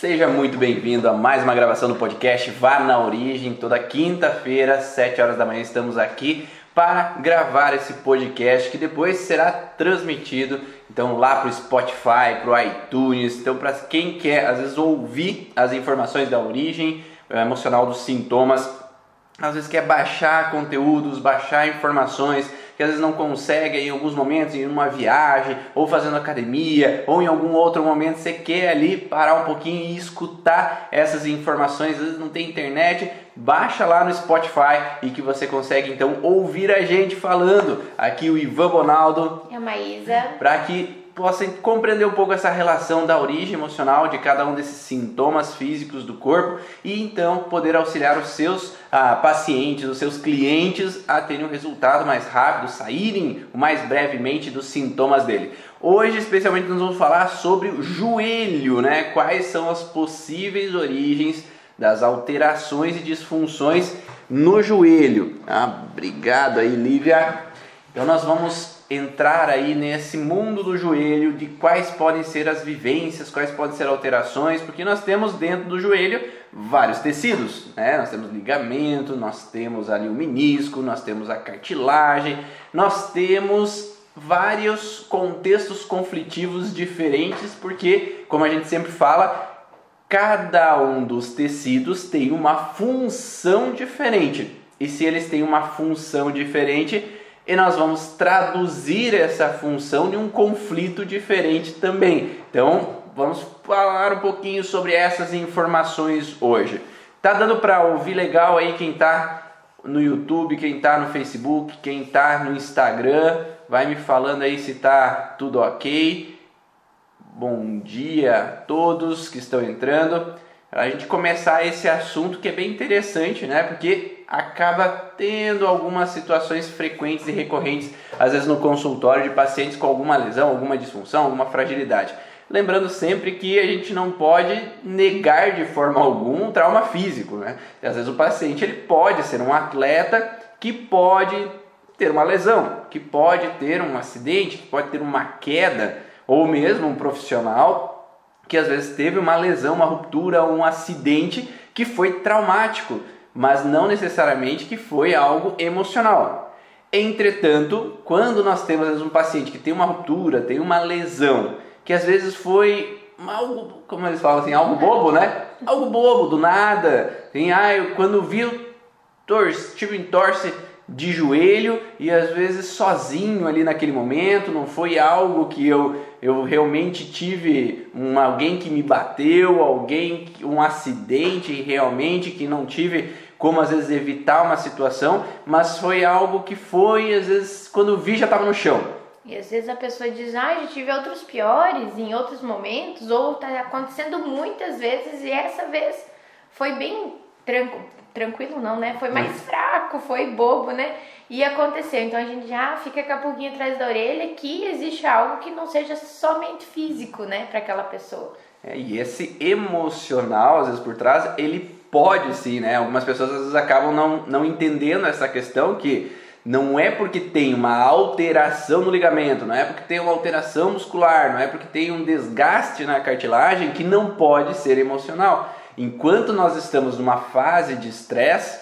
Seja muito bem-vindo a mais uma gravação do podcast Vá na Origem. Toda quinta-feira, 7 horas da manhã, estamos aqui para gravar esse podcast que depois será transmitido então lá para o Spotify, para o iTunes. Então, para quem quer às vezes ouvir as informações da origem eh, emocional dos sintomas, às vezes quer baixar conteúdos, baixar informações que às vezes não consegue em alguns momentos, em uma viagem, ou fazendo academia, ou em algum outro momento você quer ali parar um pouquinho e escutar essas informações, às vezes não tem internet, baixa lá no Spotify e que você consegue então ouvir a gente falando. Aqui o Ivan Bonaldo. E a Maísa. Para que possa compreender um pouco essa relação da origem emocional de cada um desses sintomas físicos do corpo e então poder auxiliar os seus ah, pacientes, os seus clientes a terem um resultado mais rápido, saírem mais brevemente dos sintomas dele. Hoje, especialmente, nós vamos falar sobre o joelho, né? Quais são as possíveis origens das alterações e disfunções no joelho. Ah, obrigado aí, Lívia. Então, nós vamos entrar aí nesse mundo do joelho, de quais podem ser as vivências, quais podem ser alterações, porque nós temos dentro do joelho vários tecidos, né? Nós temos ligamento, nós temos ali o menisco, nós temos a cartilagem, nós temos vários contextos conflitivos diferentes, porque, como a gente sempre fala, cada um dos tecidos tem uma função diferente. E se eles têm uma função diferente, e nós vamos traduzir essa função de um conflito diferente também. Então, vamos falar um pouquinho sobre essas informações hoje. Tá dando para ouvir legal aí quem tá no YouTube, quem tá no Facebook, quem tá no Instagram, vai me falando aí se tá tudo OK. Bom dia a todos que estão entrando. Para a gente começar esse assunto que é bem interessante, né? Porque acaba tendo algumas situações frequentes e recorrentes, às vezes no consultório de pacientes com alguma lesão, alguma disfunção, alguma fragilidade. Lembrando sempre que a gente não pode negar de forma alguma um trauma físico, né? Às vezes o paciente ele pode ser um atleta que pode ter uma lesão, que pode ter um acidente, que pode ter uma queda, ou mesmo um profissional que às vezes teve uma lesão, uma ruptura, um acidente que foi traumático mas não necessariamente que foi algo emocional. Entretanto, quando nós temos um paciente que tem uma ruptura, tem uma lesão, que às vezes foi algo, como eles falam assim, algo bobo, né? Algo bobo, do nada. Tem, ah, eu, quando vi, torce, tive um torce de joelho e às vezes sozinho ali naquele momento, não foi algo que eu, eu realmente tive um, alguém que me bateu, alguém, um acidente realmente que não tive como às vezes evitar uma situação, mas foi algo que foi, às vezes, quando vi já estava no chão. E às vezes a pessoa diz, ah, já tive outros piores em outros momentos, ou está acontecendo muitas vezes e essa vez foi bem tranquilo, tranquilo não, né? Foi mais fraco, foi bobo, né? E aconteceu. Então a gente já fica com a pulguinha atrás da orelha que existe algo que não seja somente físico, né, para aquela pessoa. É, e esse emocional, às vezes por trás, ele pode sim, né? Algumas pessoas às vezes acabam não, não entendendo essa questão que não é porque tem uma alteração no ligamento, não é porque tem uma alteração muscular, não é porque tem um desgaste na cartilagem que não pode ser emocional. Enquanto nós estamos numa fase de estresse,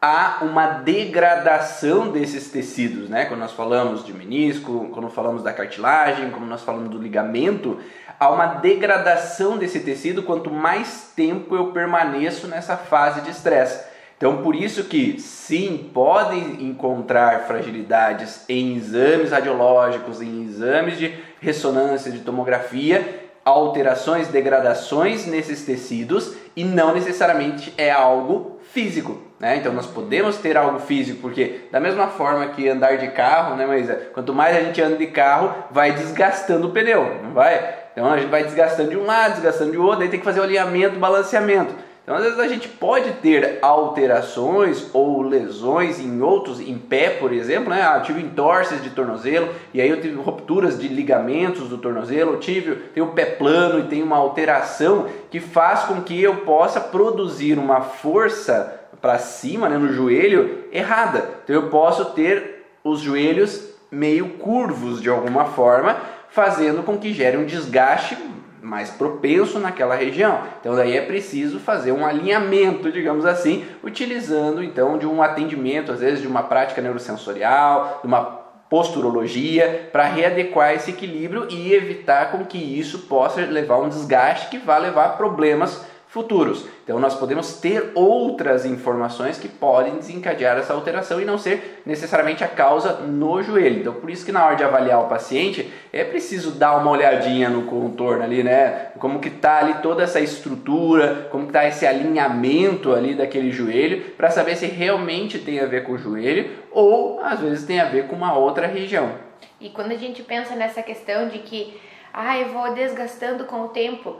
há uma degradação desses tecidos, né? Quando nós falamos de menisco, quando falamos da cartilagem, quando nós falamos do ligamento, há uma degradação desse tecido quanto mais tempo eu permaneço nessa fase de estresse. Então, por isso que sim, podem encontrar fragilidades em exames radiológicos, em exames de ressonância, de tomografia, alterações, degradações nesses tecidos e não necessariamente é algo físico. Né? Então nós podemos ter algo físico, porque da mesma forma que andar de carro, né, mas quanto mais a gente anda de carro, vai desgastando o pneu, não vai? Então a gente vai desgastando de um lado, desgastando de outro, aí tem que fazer o alinhamento, balanceamento. Então às vezes a gente pode ter alterações ou lesões em outros, em pé, por exemplo, né? Ah, tive entorses de tornozelo e aí eu tive rupturas de ligamentos do tornozelo, eu tive o pé plano e tem uma alteração que faz com que eu possa produzir uma força para cima, né, no joelho, errada. Então eu posso ter os joelhos meio curvos de alguma forma, fazendo com que gere um desgaste mais propenso naquela região. Então daí é preciso fazer um alinhamento, digamos assim, utilizando então de um atendimento, às vezes de uma prática neurosensorial, de uma posturologia, para readequar esse equilíbrio e evitar com que isso possa levar a um desgaste que vá levar a problemas futuros. Então nós podemos ter outras informações que podem desencadear essa alteração e não ser necessariamente a causa no joelho. Então por isso que na hora de avaliar o paciente é preciso dar uma olhadinha no contorno ali, né? Como que tá ali toda essa estrutura, como que tá esse alinhamento ali daquele joelho para saber se realmente tem a ver com o joelho ou às vezes tem a ver com uma outra região. E quando a gente pensa nessa questão de que ah, eu vou desgastando com o tempo,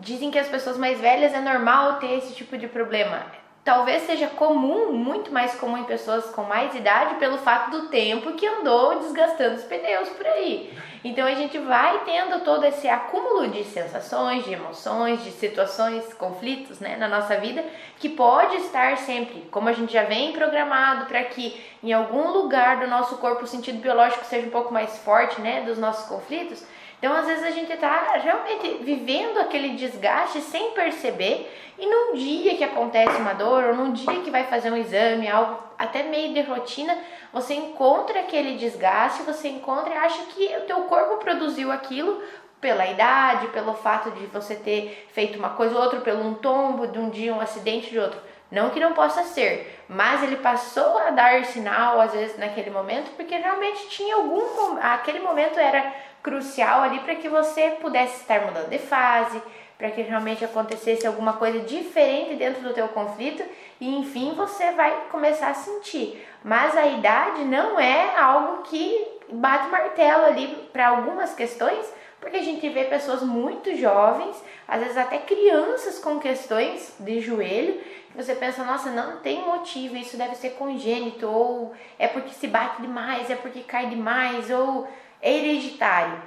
Dizem que as pessoas mais velhas é normal ter esse tipo de problema. Talvez seja comum, muito mais comum em pessoas com mais idade, pelo fato do tempo que andou desgastando os pneus por aí. Então a gente vai tendo todo esse acúmulo de sensações, de emoções, de situações, conflitos né, na nossa vida, que pode estar sempre, como a gente já vem programado, para que em algum lugar do nosso corpo o sentido biológico seja um pouco mais forte né, dos nossos conflitos então, às vezes, a gente está realmente vivendo aquele desgaste sem perceber, e num dia que acontece uma dor, ou num dia que vai fazer um exame, algo até meio de rotina, você encontra aquele desgaste, você encontra e acha que o teu corpo produziu aquilo pela idade, pelo fato de você ter feito uma coisa ou outra, pelo um tombo de um dia, um acidente de outro. Não que não possa ser, mas ele passou a dar sinal às vezes naquele momento, porque realmente tinha algum aquele momento era crucial ali para que você pudesse estar mudando de fase, para que realmente acontecesse alguma coisa diferente dentro do teu conflito e enfim você vai começar a sentir. Mas a idade não é algo que bate martelo ali para algumas questões, porque a gente vê pessoas muito jovens, às vezes até crianças com questões de joelho, que você pensa, nossa, não tem motivo, isso deve ser congênito, ou é porque se bate demais, é porque cai demais, ou hereditário.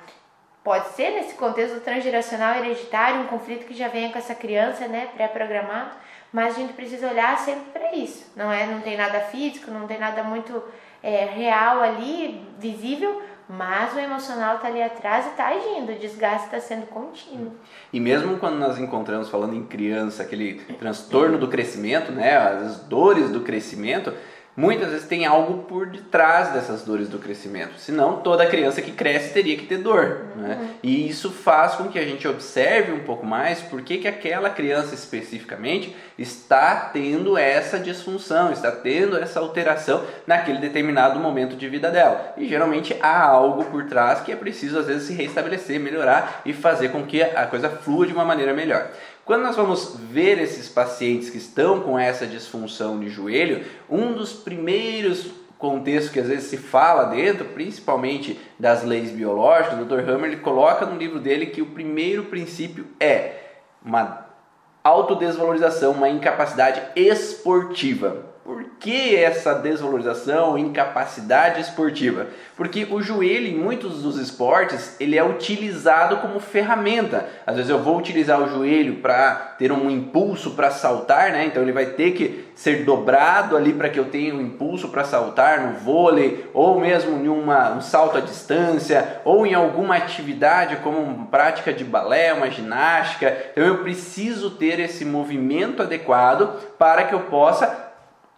Pode ser nesse contexto transgeracional hereditário, um conflito que já venha com essa criança, né, pré-programado, mas a gente precisa olhar sempre para isso. Não é, não tem nada físico, não tem nada muito é, real ali, visível, mas o emocional está ali atrás e está agindo, o desgaste está sendo contínuo. E mesmo quando nós encontramos, falando em criança, aquele transtorno do crescimento, né, as dores do crescimento, muitas vezes tem algo por detrás dessas dores do crescimento. Senão, toda criança que cresce teria que ter dor. Uhum. Né? E isso faz com que a gente observe um pouco mais por que, que aquela criança especificamente está tendo essa disfunção, está tendo essa alteração naquele determinado momento de vida dela. E geralmente há algo por trás que é preciso, às vezes, se restabelecer, melhorar e fazer com que a coisa flua de uma maneira melhor. Quando nós vamos ver esses pacientes que estão com essa disfunção de joelho, um dos primeiros contextos que às vezes se fala dentro, principalmente das leis biológicas, o Dr. Hammer ele coloca no livro dele que o primeiro princípio é uma autodesvalorização, uma incapacidade esportiva. Por que essa desvalorização, incapacidade esportiva? Porque o joelho em muitos dos esportes ele é utilizado como ferramenta. Às vezes eu vou utilizar o joelho para ter um impulso para saltar, né? Então ele vai ter que ser dobrado ali para que eu tenha um impulso para saltar no vôlei, ou mesmo em uma, um salto à distância, ou em alguma atividade como prática de balé, uma ginástica. Então eu preciso ter esse movimento adequado para que eu possa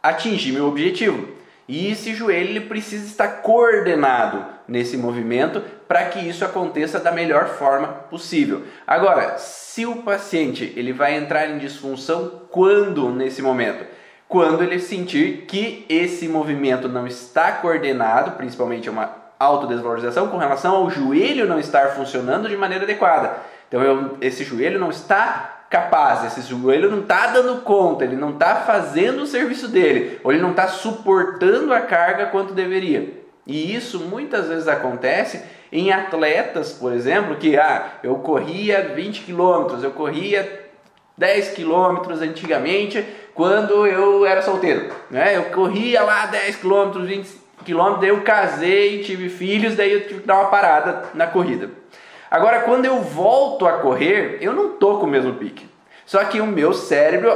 atingir meu objetivo. E esse joelho ele precisa estar coordenado nesse movimento para que isso aconteça da melhor forma possível. Agora, se o paciente ele vai entrar em disfunção quando nesse momento? Quando ele sentir que esse movimento não está coordenado, principalmente uma autodesvalorização com relação ao joelho não estar funcionando de maneira adequada. Então, eu, esse joelho não está capaz, esse joelho não está dando conta, ele não está fazendo o serviço dele, ou ele não está suportando a carga quanto deveria. E isso muitas vezes acontece em atletas, por exemplo, que ah, eu corria 20 quilômetros, eu corria 10 quilômetros antigamente quando eu era solteiro. Né? Eu corria lá 10 quilômetros, 20 quilômetros, daí eu casei, tive filhos, daí eu tive que dar uma parada na corrida. Agora, quando eu volto a correr, eu não tô com o mesmo pique. Só que o meu cérebro,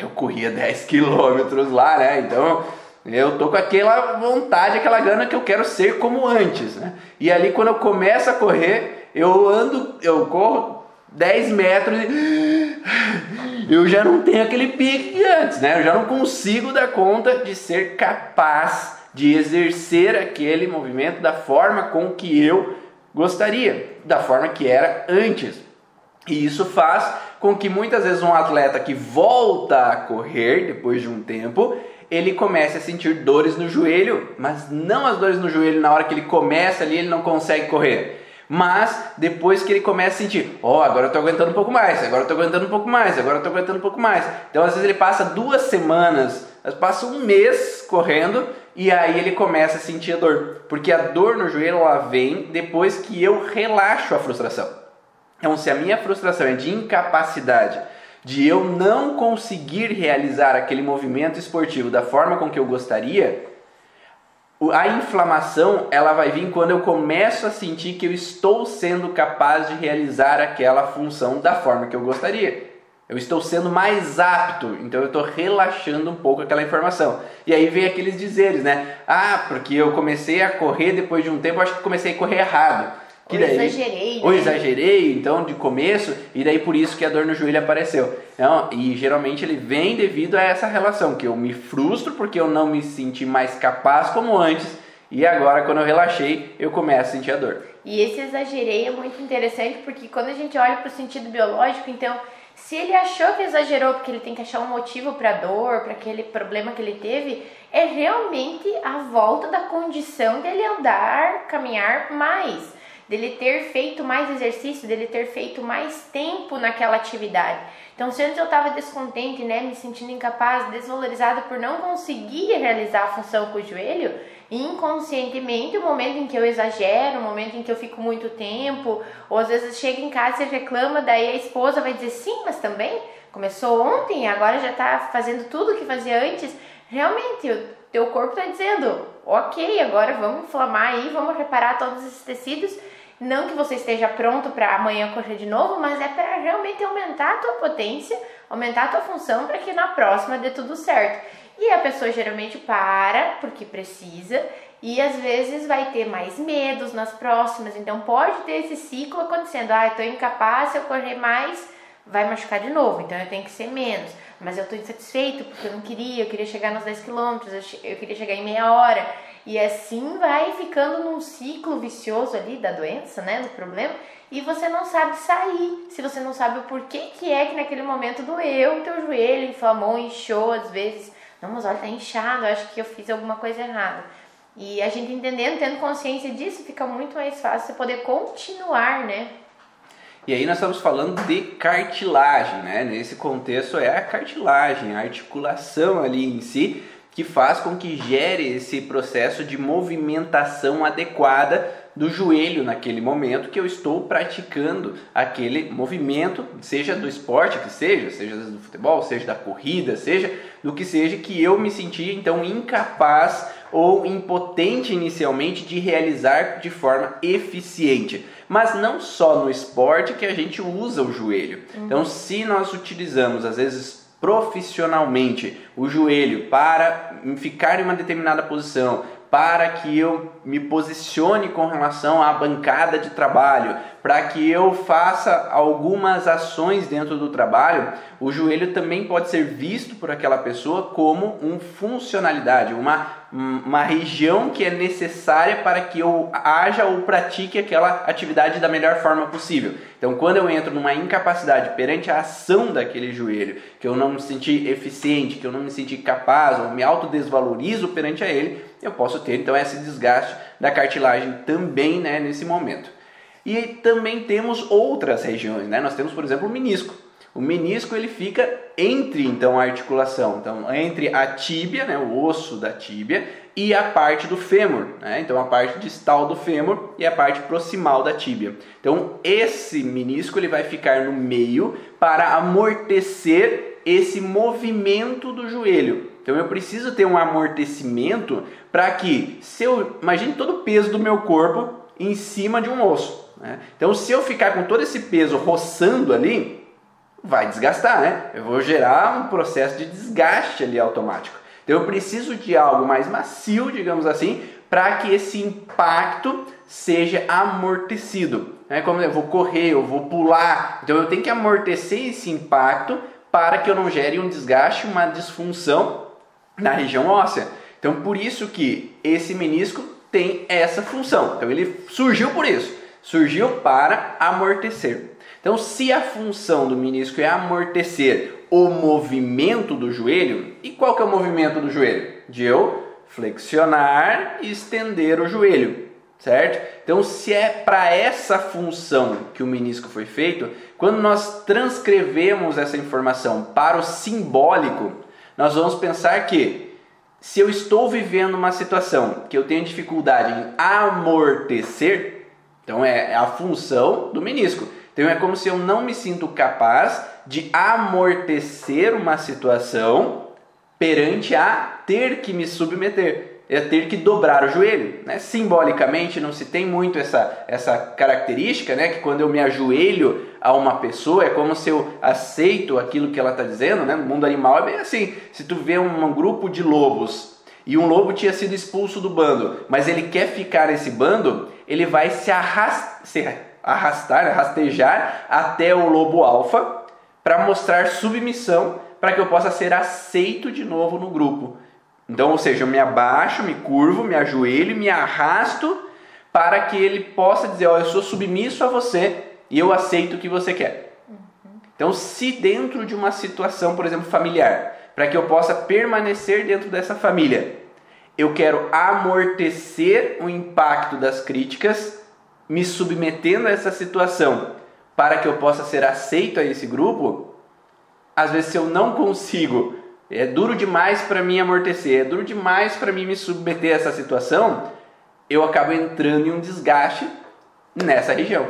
eu corria 10 quilômetros lá, né? Então eu tô com aquela vontade, aquela gana que eu quero ser como antes, né? E ali quando eu começo a correr, eu ando, eu corro 10 metros e eu já não tenho aquele pique de antes, né? Eu já não consigo dar conta de ser capaz de exercer aquele movimento da forma com que eu gostaria, da forma que era antes. E isso faz com que muitas vezes um atleta que volta a correr depois de um tempo, ele comece a sentir dores no joelho, mas não as dores no joelho na hora que ele começa ali, ele não consegue correr. Mas depois que ele começa a sentir, ó, oh, agora eu tô aguentando um pouco mais, agora eu tô aguentando um pouco mais, agora eu tô aguentando um pouco mais. Então às vezes ele passa duas semanas, passa um mês correndo e aí ele começa a sentir a dor, porque a dor no joelho ela vem depois que eu relaxo a frustração. Então, se a minha frustração é de incapacidade, de eu não conseguir realizar aquele movimento esportivo da forma com que eu gostaria, a inflamação ela vai vir quando eu começo a sentir que eu estou sendo capaz de realizar aquela função da forma que eu gostaria. Eu estou sendo mais apto, então eu estou relaxando um pouco aquela informação. E aí vem aqueles dizeres, né? Ah, porque eu comecei a correr depois de um tempo, acho que comecei a correr errado. Que ou daí, exagerei. Ou né? exagerei, então, de começo, e daí por isso que a dor no joelho apareceu. Então, e geralmente ele vem devido a essa relação, que eu me frustro porque eu não me senti mais capaz como antes, e agora quando eu relaxei, eu começo a sentir a dor. E esse exagerei é muito interessante porque quando a gente olha para o sentido biológico, então se ele achou que exagerou porque ele tem que achar um motivo para dor, para aquele problema que ele teve, é realmente a volta da condição dele andar, caminhar mais, dele ter feito mais exercício, dele ter feito mais tempo naquela atividade. Então, se antes eu estava descontente, né, me sentindo incapaz, desvalorizada por não conseguir realizar a função com o joelho, inconscientemente, o momento em que eu exagero, o momento em que eu fico muito tempo, ou às vezes chega em casa e reclama, daí a esposa vai dizer sim, mas também começou ontem, agora já está fazendo tudo o que fazia antes. Realmente, o teu corpo está dizendo, ok, agora vamos inflamar aí, vamos reparar todos esses tecidos. Não que você esteja pronto para amanhã correr de novo, mas é para realmente aumentar a tua potência, aumentar a tua função para que na próxima dê tudo certo. E a pessoa geralmente para porque precisa e às vezes vai ter mais medos nas próximas. Então pode ter esse ciclo acontecendo. Ah, eu tô incapaz, se eu correr mais, vai machucar de novo. Então eu tenho que ser menos. Mas eu tô insatisfeito porque eu não queria, eu queria chegar nos 10 quilômetros, eu queria chegar em meia hora. E assim vai ficando num ciclo vicioso ali da doença, né, do problema, e você não sabe sair. Se você não sabe o porquê que é que naquele momento doeu o teu joelho, inflamou, inchou às vezes não, mas olha, tá inchado, acho que eu fiz alguma coisa errada. E a gente entendendo, tendo consciência disso, fica muito mais fácil você poder continuar, né? E aí nós estamos falando de cartilagem, né? Nesse contexto é a cartilagem, a articulação ali em si, que faz com que gere esse processo de movimentação adequada do joelho naquele momento que eu estou praticando aquele movimento, seja do esporte que seja, seja do futebol, seja da corrida, seja do que seja que eu me sentia então incapaz ou impotente inicialmente de realizar de forma eficiente. Mas não só no esporte que a gente usa o joelho. Uhum. Então, se nós utilizamos às vezes profissionalmente o joelho para ficar em uma determinada posição, para que eu me posicione com relação à bancada de trabalho, para que eu faça algumas ações dentro do trabalho, o joelho também pode ser visto por aquela pessoa como uma funcionalidade, uma, uma região que é necessária para que eu haja ou pratique aquela atividade da melhor forma possível. Então, quando eu entro numa incapacidade perante a ação daquele joelho, que eu não me senti eficiente, que eu não me senti capaz, ou me autodesvalorizo perante a ele, eu posso ter então esse desgaste da cartilagem também né, nesse momento. E também temos outras regiões, né? Nós temos, por exemplo, o menisco. O menisco ele fica entre então a articulação, então entre a tíbia, né, o osso da tíbia, e a parte do fêmur, né? então a parte distal do fêmur e a parte proximal da tíbia. Então esse menisco ele vai ficar no meio para amortecer esse movimento do joelho. Então eu preciso ter um amortecimento para que, se eu imagine todo o peso do meu corpo em cima de um osso. Né? Então se eu ficar com todo esse peso roçando ali, vai desgastar, né? Eu vou gerar um processo de desgaste ali automático. Então eu preciso de algo mais macio, digamos assim, para que esse impacto seja amortecido. né? como eu vou correr, eu vou pular. Então eu tenho que amortecer esse impacto para que eu não gere um desgaste, uma disfunção na região óssea. Então por isso que esse menisco tem essa função. Então ele surgiu por isso, surgiu para amortecer. Então se a função do menisco é amortecer o movimento do joelho, e qual que é o movimento do joelho? De eu flexionar e estender o joelho, certo? Então, se é para essa função que o menisco foi feito, quando nós transcrevemos essa informação para o simbólico, nós vamos pensar que se eu estou vivendo uma situação que eu tenho dificuldade em amortecer, então é a função do menisco. Então é como se eu não me sinto capaz de amortecer uma situação perante a ter que me submeter, é ter que dobrar o joelho. Né? Simbolicamente não se tem muito essa, essa característica, né? que quando eu me ajoelho a uma pessoa é como se eu aceito aquilo que ela está dizendo. Né? No mundo animal é bem assim. Se tu vê um, grupo de lobos e um lobo tinha sido expulso do bando, mas ele quer ficar nesse bando, ele vai se, se arrastar, né? rastejar até o lobo alfa para mostrar submissão para que eu possa ser aceito de novo no grupo. Então, ou seja, eu me abaixo, me curvo, me ajoelho, me arrasto para que ele possa dizer: Ó, oh, eu sou submisso a você e eu aceito o que você quer. Então, se dentro de uma situação, por exemplo, familiar, para que eu possa permanecer dentro dessa família, eu quero amortecer o impacto das críticas, me submetendo a essa situação, para que eu possa ser aceito a esse grupo, às vezes se eu não consigo, é duro demais para mim amortecer, é duro demais para mim me submeter a essa situação, eu acabo entrando em um desgaste nessa região.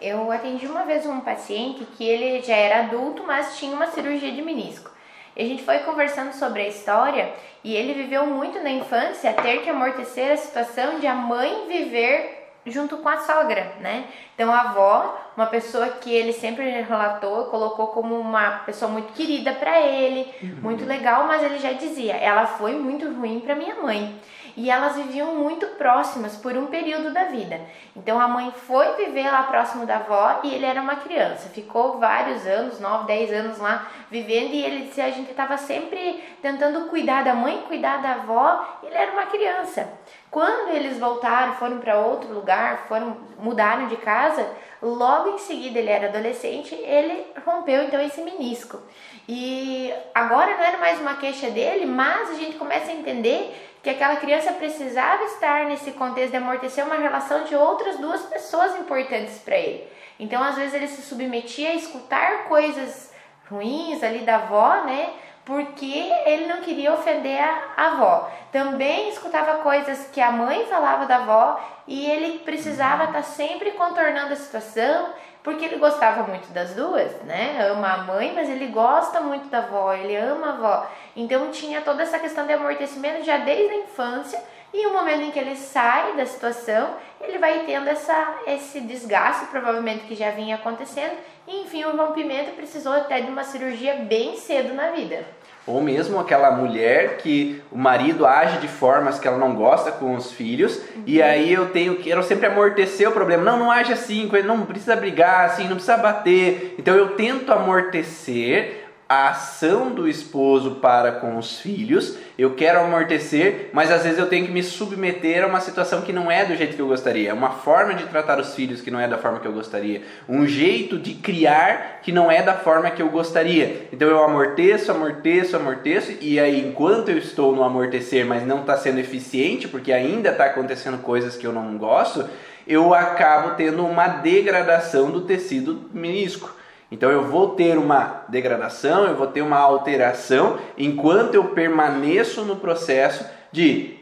Eu atendi uma vez um paciente que ele já era adulto, mas tinha uma cirurgia de menisco. E a gente foi conversando sobre a história e ele viveu muito na infância ter que amortecer a situação de a mãe viver junto com a sogra, né? Então a avó, uma pessoa que ele sempre relatou, colocou como uma pessoa muito querida para ele, uhum. muito legal, mas ele já dizia, ela foi muito ruim para minha mãe. E elas viviam muito próximas por um período da vida. Então a mãe foi viver lá próximo da avó e ele era uma criança. Ficou vários anos, 9, 10 anos lá vivendo e ele disse a gente estava sempre tentando cuidar da mãe, cuidar da avó, ele era uma criança. Quando eles voltaram, foram para outro lugar, foram mudaram de casa, logo em seguida ele era adolescente, ele rompeu então esse menisco. E agora não era mais uma queixa dele, mas a gente começa a entender que aquela criança precisava estar nesse contexto de amortecer uma relação de outras duas pessoas importantes para ele. Então, às vezes ele se submetia a escutar coisas ruins ali da avó, né? porque ele não queria ofender a avó. Também escutava coisas que a mãe falava da avó e ele precisava estar tá sempre contornando a situação, porque ele gostava muito das duas, né? Ama a mãe, mas ele gosta muito da avó, ele ama a avó. Então tinha toda essa questão de amortecimento já desde a infância. E o momento em que ele sai da situação, ele vai tendo essa, esse desgaste, provavelmente que já vinha acontecendo, e enfim, o rompimento precisou até de uma cirurgia bem cedo na vida. Ou mesmo aquela mulher que o marido age de formas que ela não gosta com os filhos, uhum. e aí eu tenho quero sempre amortecer o problema. Não, não age assim, não precisa brigar assim, não precisa bater. Então eu tento amortecer a ação do esposo para com os filhos, eu quero amortecer, mas às vezes eu tenho que me submeter a uma situação que não é do jeito que eu gostaria, uma forma de tratar os filhos que não é da forma que eu gostaria, um jeito de criar que não é da forma que eu gostaria. Então eu amorteço, amorteço, amorteço, e aí enquanto eu estou no amortecer, mas não está sendo eficiente, porque ainda está acontecendo coisas que eu não gosto, eu acabo tendo uma degradação do tecido menisco. Então eu vou ter uma degradação, eu vou ter uma alteração enquanto eu permaneço no processo de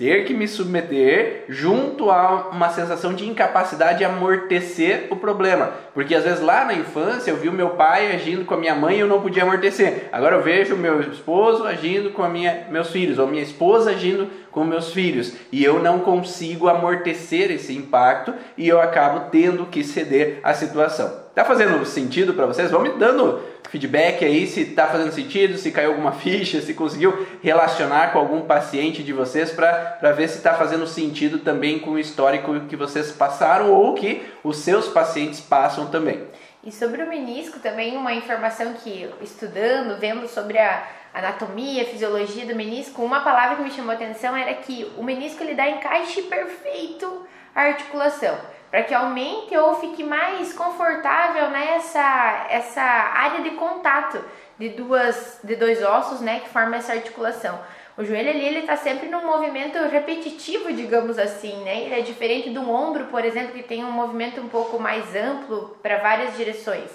ter que me submeter junto a uma sensação de incapacidade de amortecer o problema. Porque às vezes lá na infância eu vi o meu pai agindo com a minha mãe e eu não podia amortecer. Agora eu vejo o meu esposo agindo com a minha, meus filhos, ou minha esposa agindo com meus filhos, e eu não consigo amortecer esse impacto e eu acabo tendo que ceder à situação. Tá fazendo sentido para vocês? Vão me dando feedback aí se tá fazendo sentido, se caiu alguma ficha, se conseguiu relacionar com algum paciente de vocês para ver se está fazendo sentido também com o histórico que vocês passaram ou que os seus pacientes passam também. E sobre o menisco também uma informação que estudando, vendo sobre a anatomia, fisiologia do menisco, uma palavra que me chamou a atenção era que o menisco ele dá encaixe perfeito à articulação, para que aumente ou fique mais confortável nessa essa área de contato de duas de dois ossos, né, que formam essa articulação. O joelho ali ele está sempre num movimento repetitivo, digamos assim, né? Ele é diferente do ombro, por exemplo, que tem um movimento um pouco mais amplo para várias direções.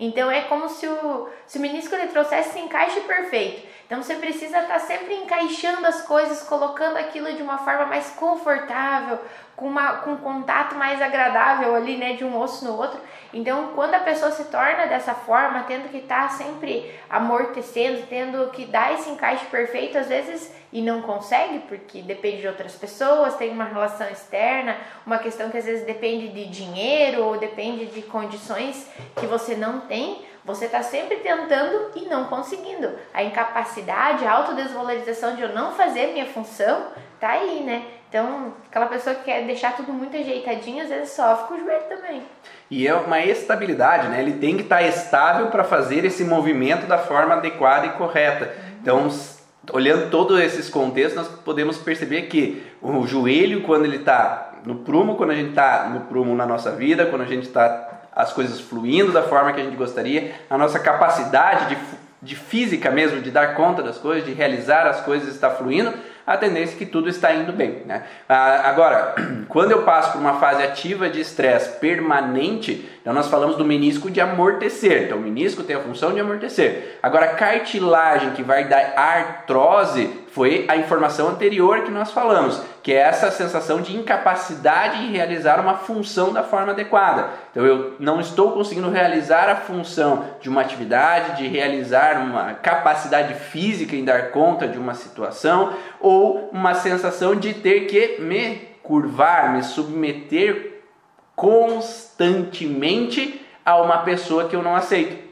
Então é como se o, se o menisco ele trouxesse esse encaixe perfeito. Então você precisa estar tá sempre encaixando as coisas, colocando aquilo de uma forma mais confortável, com, uma, com um contato mais agradável ali, né, de um osso no outro. Então, quando a pessoa se torna dessa forma, tendo que estar tá sempre amortecendo, tendo que dar esse encaixe perfeito, às vezes, e não consegue, porque depende de outras pessoas, tem uma relação externa, uma questão que às vezes depende de dinheiro ou depende de condições que você não tem, você está sempre tentando e não conseguindo. A incapacidade, a autodesvalorização de eu não fazer minha função, tá aí, né? Então, aquela pessoa que quer deixar tudo muito ajeitadinho, às vezes sofre com o joelho também. E é uma estabilidade, né? Ele tem que estar estável para fazer esse movimento da forma adequada e correta. Então, olhando todos esses contextos, nós podemos perceber que o joelho, quando ele está no prumo, quando a gente está no prumo na nossa vida, quando a gente está as coisas fluindo da forma que a gente gostaria, a nossa capacidade de, de física mesmo, de dar conta das coisas, de realizar as coisas está fluindo, a tendência é que tudo está indo bem. Né? Ah, agora, quando eu passo por uma fase ativa de estresse permanente, então nós falamos do menisco de amortecer. Então o menisco tem a função de amortecer. Agora, a cartilagem que vai dar artrose foi a informação anterior que nós falamos, que é essa sensação de incapacidade em realizar uma função da forma adequada. Então eu não estou conseguindo realizar a função de uma atividade, de realizar uma capacidade física em dar conta de uma situação ou uma sensação de ter que me curvar, me submeter constantemente a uma pessoa que eu não aceito.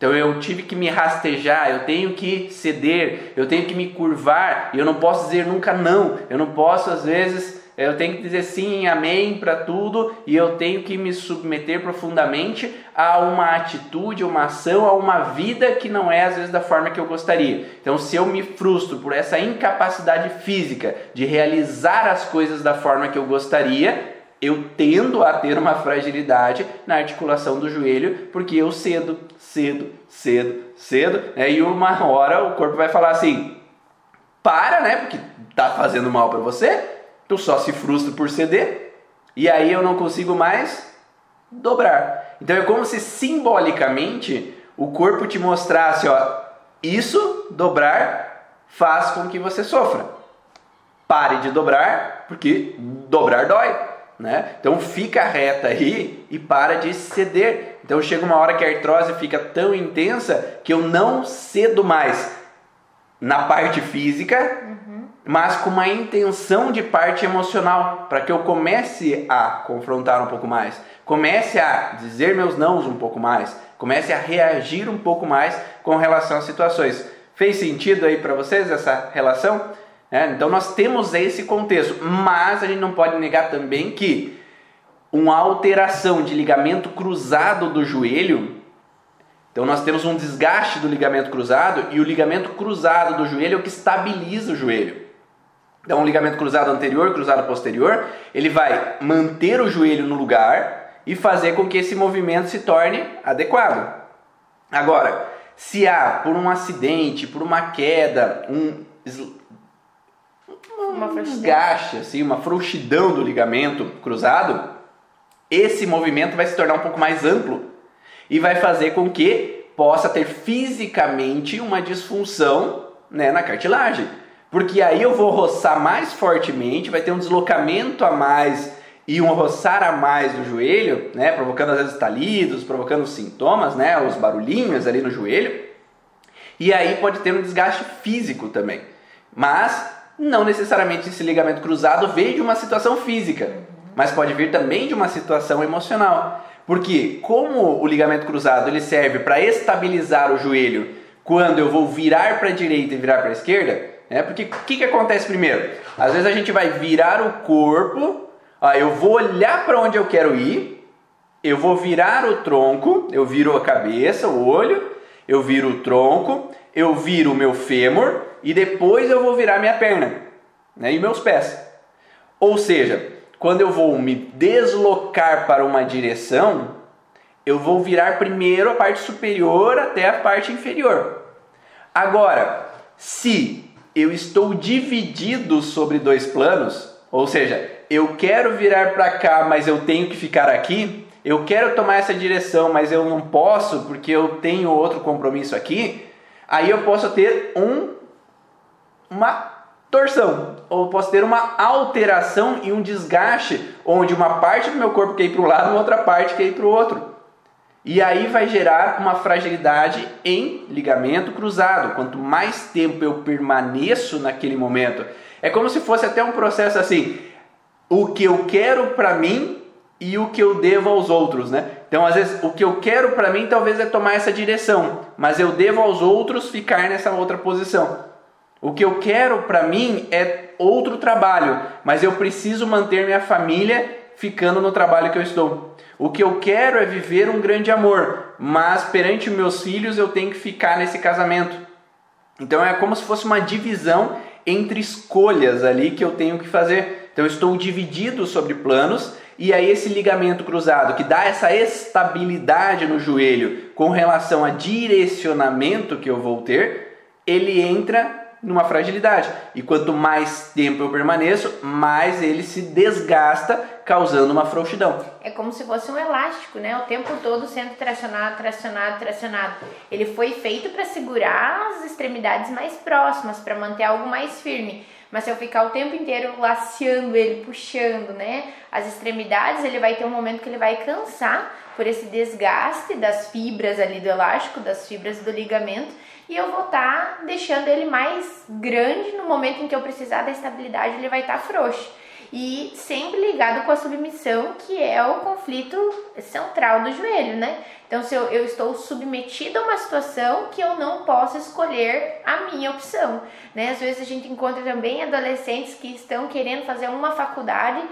Então eu tive que me rastejar, eu tenho que ceder, eu tenho que me curvar, e eu não posso dizer nunca não. Eu não posso às vezes, eu tenho que dizer sim, amém para tudo, e eu tenho que me submeter profundamente a uma atitude, uma ação, a uma vida que não é às vezes da forma que eu gostaria. Então se eu me frustro por essa incapacidade física de realizar as coisas da forma que eu gostaria, eu tendo a ter uma fragilidade na articulação do joelho, porque eu cedo, cedo, cedo, cedo, né? e uma hora o corpo vai falar assim: para, né? Porque tá fazendo mal para você, tu só se frustra por ceder, e aí eu não consigo mais dobrar. Então é como se simbolicamente o corpo te mostrasse: ó, isso, dobrar, faz com que você sofra. Pare de dobrar, porque dobrar dói. Né? Então fica reta aí e para de ceder. Então chega uma hora que a artrose fica tão intensa que eu não cedo mais na parte física, uhum. mas com uma intenção de parte emocional, para que eu comece a confrontar um pouco mais, comece a dizer meus nãos um pouco mais, comece a reagir um pouco mais com relação às situações. Fez sentido aí para vocês essa relação? É, então nós temos esse contexto, mas a gente não pode negar também que uma alteração de ligamento cruzado do joelho, então nós temos um desgaste do ligamento cruzado e o ligamento cruzado do joelho é o que estabiliza o joelho. Então o ligamento cruzado anterior, cruzado posterior, ele vai manter o joelho no lugar e fazer com que esse movimento se torne adequado. Agora, se há por um acidente, por uma queda, um uma um desgaste, assim, uma frouxidão do ligamento cruzado, esse movimento vai se tornar um pouco mais amplo e vai fazer com que possa ter fisicamente uma disfunção né, na cartilagem. Porque aí eu vou roçar mais fortemente, vai ter um deslocamento a mais e um roçar a mais do joelho, né, provocando às vezes talidos, provocando sintomas, né, os barulhinhos ali no joelho. E aí pode ter um desgaste físico também. Mas não necessariamente esse ligamento cruzado veio de uma situação física, mas pode vir também de uma situação emocional. Porque como o ligamento cruzado ele serve para estabilizar o joelho quando eu vou virar para a direita e virar para a esquerda, né? Porque o que, que acontece primeiro? Às vezes a gente vai virar o corpo, ó, eu vou olhar para onde eu quero ir, eu vou virar o tronco, eu viro a cabeça, o olho, eu viro o tronco, eu viro o meu fêmur e depois eu vou virar minha perna né? e meus pés. Ou seja, quando eu vou me deslocar para uma direção, eu vou virar primeiro a parte superior até a parte inferior. Agora, se eu estou dividido sobre dois planos, ou seja, eu quero virar para cá, mas eu tenho que ficar aqui, eu quero tomar essa direção, mas eu não posso porque eu tenho outro compromisso aqui, aí eu posso ter um uma torção, ou posso ter uma alteração e um desgaste, onde uma parte do meu corpo quer ir para um lado e outra parte quer ir para o outro. E aí vai gerar uma fragilidade em ligamento cruzado. Quanto mais tempo eu permaneço naquele momento, é como se fosse até um processo assim: o que eu quero para mim e o que eu devo aos outros, né? Então, às vezes, o que eu quero para mim talvez é tomar essa direção, mas eu devo aos outros ficar nessa outra posição. O que eu quero para mim é outro trabalho, mas eu preciso manter minha família ficando no trabalho que eu estou. O que eu quero é viver um grande amor, mas perante meus filhos eu tenho que ficar nesse casamento. Então é como se fosse uma divisão entre escolhas ali que eu tenho que fazer. Então eu estou dividido sobre planos e aí esse ligamento cruzado que dá essa estabilidade no joelho com relação a direcionamento que eu vou ter, ele entra numa fragilidade. E quanto mais tempo eu permaneço, mais ele se desgasta, causando uma frouxidão. É como se fosse um elástico, né? O tempo todo sendo tracionado, tracionado, tracionado. Ele foi feito para segurar as extremidades mais próximas, para manter algo mais firme. Mas se eu ficar o tempo inteiro laceando ele, puxando, né, as extremidades, ele vai ter um momento que ele vai cansar por esse desgaste das fibras ali do elástico, das fibras do ligamento, e eu vou estar tá deixando ele mais grande no momento em que eu precisar da estabilidade, ele vai estar tá frouxo. E sempre ligado com a submissão, que é o conflito central do joelho, né? Então, se eu, eu estou submetido a uma situação que eu não posso escolher a minha opção, né? Às vezes a gente encontra também adolescentes que estão querendo fazer uma faculdade,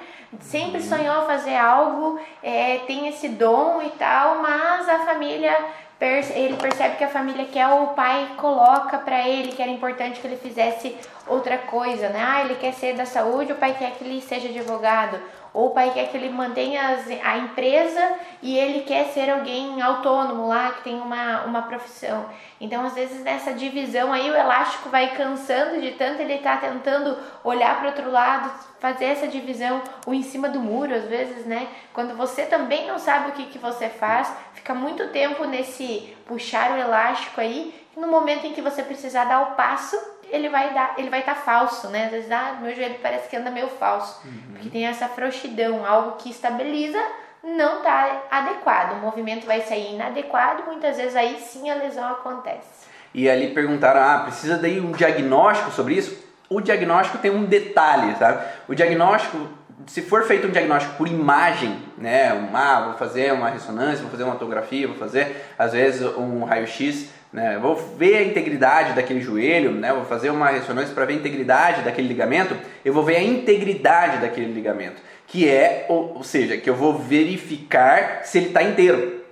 sempre uhum. sonhou fazer algo, é, tem esse dom e tal, mas a família ele percebe que a família quer o pai coloca para ele que era importante que ele fizesse outra coisa, né? Ah, ele quer ser da saúde, o pai quer que ele seja advogado, ou o pai quer que ele mantenha a empresa e ele quer ser alguém autônomo lá, que tem uma, uma profissão. Então, às vezes, nessa divisão aí, o elástico vai cansando de tanto ele tá tentando olhar para outro lado, fazer essa divisão, o em cima do muro, às vezes, né? Quando você também não sabe o que, que você faz, fica muito tempo nesse puxar o elástico aí, no momento em que você precisar dar o passo, ele vai dar, ele vai estar tá falso, né? Às vezes, ah, meu joelho parece que anda meio falso, uhum. porque tem essa frouxidão, algo que estabiliza não está adequado, o movimento vai sair inadequado, muitas vezes aí sim a lesão acontece. E ali perguntaram, ah, precisa daí um diagnóstico sobre isso? O diagnóstico tem um detalhe, sabe? O diagnóstico, se for feito um diagnóstico por imagem, né? Ah, vou fazer uma ressonância, vou fazer uma tomografia, vou fazer às vezes um raio-x, né? Vou ver a integridade daquele joelho, né? Vou fazer uma ressonância para ver a integridade daquele ligamento. Eu vou ver a integridade daquele ligamento, que é, ou, ou seja, que eu vou verificar se ele está inteiro.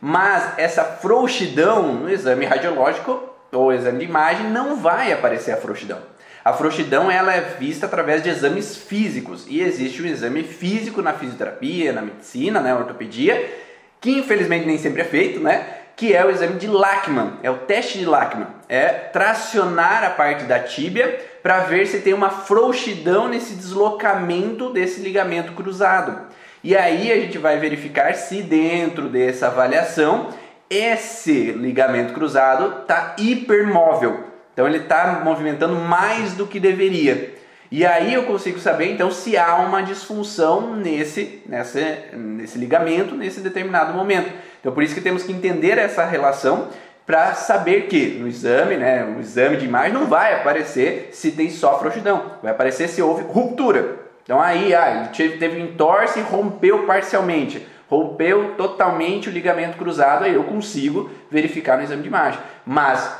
Mas essa frouxidão no exame radiológico ou exame de imagem não vai aparecer a frouxidão. A frouxidão ela é vista através de exames físicos e existe um exame físico na fisioterapia, na medicina, na ortopedia, que infelizmente nem sempre é feito, né? Que é o exame de Lachman, é o teste de Lachman, é tracionar a parte da tíbia para ver se tem uma frouxidão nesse deslocamento desse ligamento cruzado. E aí a gente vai verificar se dentro dessa avaliação esse ligamento cruzado está hipermóvel, então ele está movimentando mais do que deveria. E aí eu consigo saber então se há uma disfunção nesse, nesse, nesse ligamento nesse determinado momento. Então por isso que temos que entender essa relação para saber que no exame, né, o exame de imagem não vai aparecer se tem só frouxidão, vai aparecer se houve ruptura. Então aí, ah, ele teve entorse e rompeu parcialmente. rompeu totalmente o ligamento cruzado, aí eu consigo verificar no exame de imagem. Mas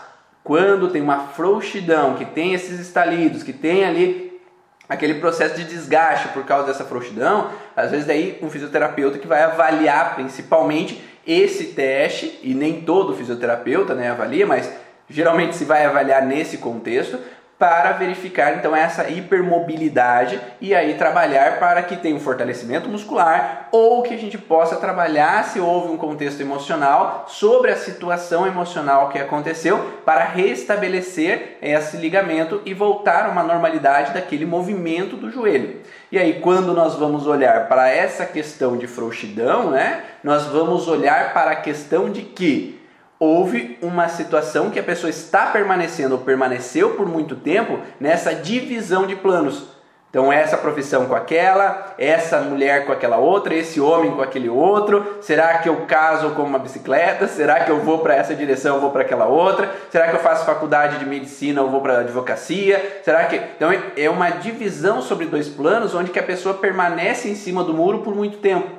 quando tem uma frouxidão, que tem esses estalidos, que tem ali aquele processo de desgaste por causa dessa frouxidão, às vezes daí um fisioterapeuta que vai avaliar principalmente esse teste, e nem todo fisioterapeuta né, avalia, mas geralmente se vai avaliar nesse contexto, para verificar então essa hipermobilidade e aí trabalhar para que tenha um fortalecimento muscular ou que a gente possa trabalhar se houve um contexto emocional sobre a situação emocional que aconteceu para restabelecer esse ligamento e voltar a uma normalidade daquele movimento do joelho. E aí quando nós vamos olhar para essa questão de frouxidão, né, nós vamos olhar para a questão de que houve uma situação que a pessoa está permanecendo ou permaneceu por muito tempo nessa divisão de planos. Então, essa profissão com aquela, essa mulher com aquela outra, esse homem com aquele outro. Será que eu caso com uma bicicleta? Será que eu vou para essa direção ou vou para aquela outra? Será que eu faço faculdade de medicina ou vou para advocacia? Será que Então é uma divisão sobre dois planos onde que a pessoa permanece em cima do muro por muito tempo.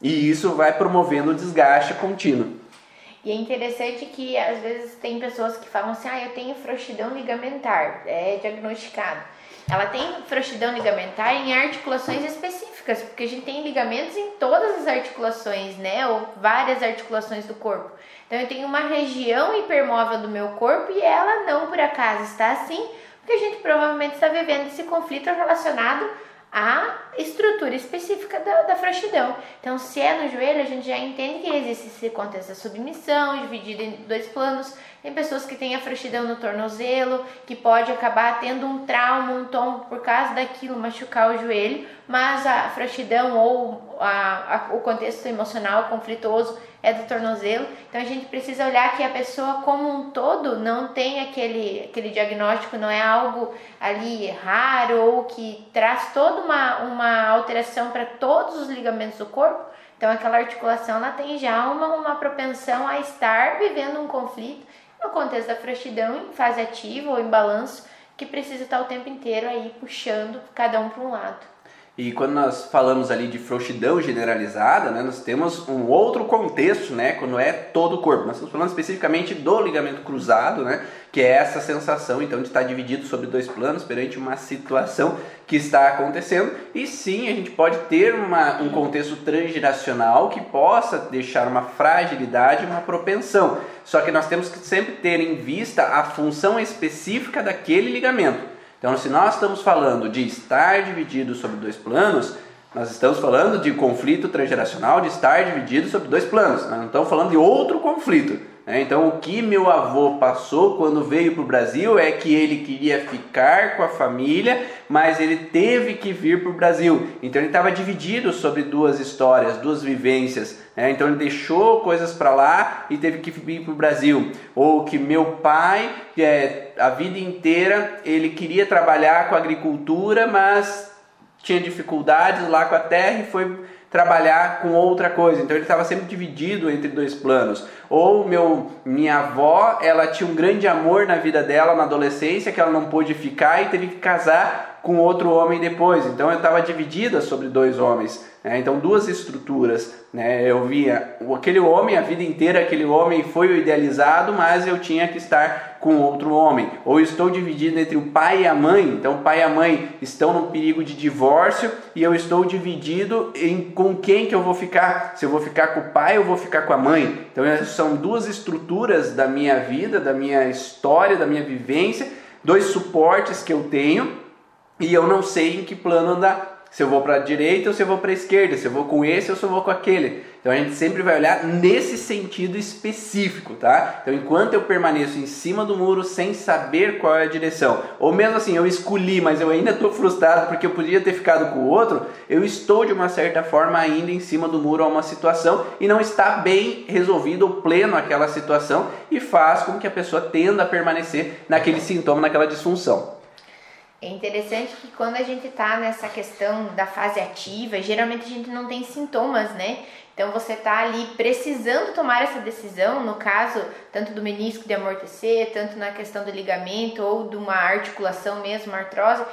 E isso vai promovendo o desgaste contínuo. E é interessante que às vezes tem pessoas que falam assim: ah, eu tenho frouxidão ligamentar, é diagnosticado. Ela tem frouxidão ligamentar em articulações específicas, porque a gente tem ligamentos em todas as articulações, né? Ou várias articulações do corpo. Então eu tenho uma região hipermóvel do meu corpo e ela não por acaso está assim, porque a gente provavelmente está vivendo esse conflito relacionado a estrutura específica da, da frouxidão. Então, se é no joelho, a gente já entende que existe esse contexto da submissão, dividido em dois planos. Tem pessoas que têm a frouxidão no tornozelo, que pode acabar tendo um trauma, um tombo por causa daquilo, machucar o joelho, mas a frouxidão ou a, a, o contexto emocional conflitoso é do tornozelo. Então a gente precisa olhar que a pessoa como um todo não tem aquele, aquele diagnóstico, não é algo ali raro ou que traz toda uma, uma alteração para todos os ligamentos do corpo. Então aquela articulação ela tem já uma, uma propensão a estar vivendo um conflito no contexto da frouxidão em fase ativa ou em balanço que precisa estar o tempo inteiro aí puxando cada um para um lado. E quando nós falamos ali de frouxidão generalizada, né, nós temos um outro contexto, né, quando é todo o corpo. Nós estamos falando especificamente do ligamento cruzado, né, que é essa sensação então de estar dividido sobre dois planos perante uma situação que está acontecendo. E sim, a gente pode ter uma, um contexto transgeracional que possa deixar uma fragilidade, uma propensão. Só que nós temos que sempre ter em vista a função específica daquele ligamento. Então, se nós estamos falando de estar dividido sobre dois planos, nós estamos falando de conflito transgeracional, de estar dividido sobre dois planos. Nós não estamos falando de outro conflito. Né? Então, o que meu avô passou quando veio para o Brasil é que ele queria ficar com a família, mas ele teve que vir para o Brasil. Então, ele estava dividido sobre duas histórias, duas vivências. Né? Então, ele deixou coisas para lá e teve que vir para o Brasil. Ou que meu pai, é, a vida inteira, ele queria trabalhar com agricultura, mas tinha dificuldades lá com a terra e foi trabalhar com outra coisa. Então ele estava sempre dividido entre dois planos. Ou meu, minha avó, ela tinha um grande amor na vida dela na adolescência que ela não pôde ficar e teve que casar com outro homem depois. Então eu estava dividida sobre dois homens. Né? Então duas estruturas. Né? Eu via aquele homem, a vida inteira aquele homem foi o idealizado, mas eu tinha que estar com outro homem. Ou estou dividido entre o pai e a mãe. Então o pai e a mãe estão no perigo de divórcio e eu estou dividido em com quem que eu vou ficar. Se eu vou ficar com o pai ou vou ficar com a mãe. Então são duas estruturas da minha vida, da minha história, da minha vivência, dois suportes que eu tenho e eu não sei em que plano andar. Se eu vou para a direita ou se eu vou para a esquerda, se eu vou com esse ou se eu vou com aquele. Então a gente sempre vai olhar nesse sentido específico, tá? Então enquanto eu permaneço em cima do muro sem saber qual é a direção, ou mesmo assim eu escolhi, mas eu ainda estou frustrado porque eu podia ter ficado com o outro, eu estou de uma certa forma ainda em cima do muro a uma situação e não está bem resolvido ou pleno aquela situação e faz com que a pessoa tenda a permanecer naquele sintoma, naquela disfunção. É interessante que quando a gente está nessa questão da fase ativa, geralmente a gente não tem sintomas, né? Então você está ali precisando tomar essa decisão, no caso tanto do menisco de amortecer, tanto na questão do ligamento ou de uma articulação mesmo, artrose,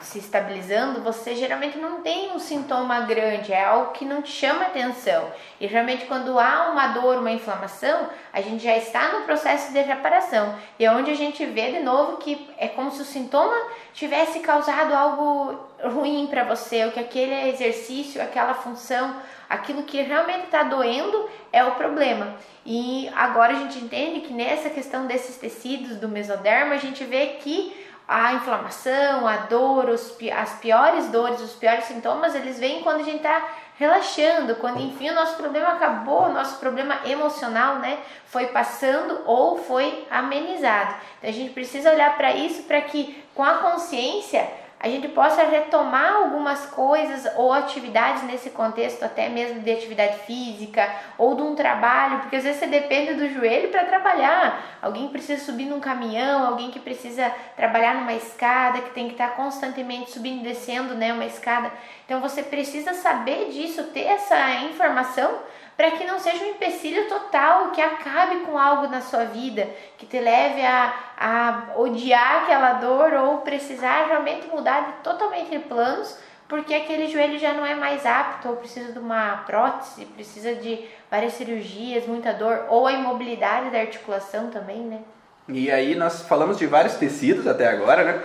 se estabilizando, você geralmente não tem um sintoma grande, é algo que não te chama atenção. E geralmente quando há uma dor, uma inflamação, a gente já está no processo de reparação. E é onde a gente vê de novo que é como se o sintoma tivesse causado algo ruim para você, ou que aquele exercício, aquela função, aquilo que realmente está doendo é o problema. E agora a gente entende que nessa questão desses tecidos do mesoderma, a gente vê que a inflamação, a dor, os, as piores dores, os piores sintomas, eles vêm quando a gente está relaxando, quando enfim o nosso problema acabou, o nosso problema emocional, né, foi passando ou foi amenizado. Então a gente precisa olhar para isso para que com a consciência a gente possa retomar algumas coisas ou atividades nesse contexto, até mesmo de atividade física ou de um trabalho, porque às vezes você depende do joelho para trabalhar. Alguém precisa subir num caminhão, alguém que precisa trabalhar numa escada, que tem que estar constantemente subindo e descendo, né, uma escada. Então você precisa saber disso, ter essa informação para que não seja um empecilho total, que acabe com algo na sua vida, que te leve a, a odiar aquela dor ou precisar realmente mudar de, totalmente de planos, porque aquele joelho já não é mais apto, ou precisa de uma prótese, precisa de várias cirurgias, muita dor, ou a imobilidade da articulação também, né? E aí nós falamos de vários tecidos até agora, né?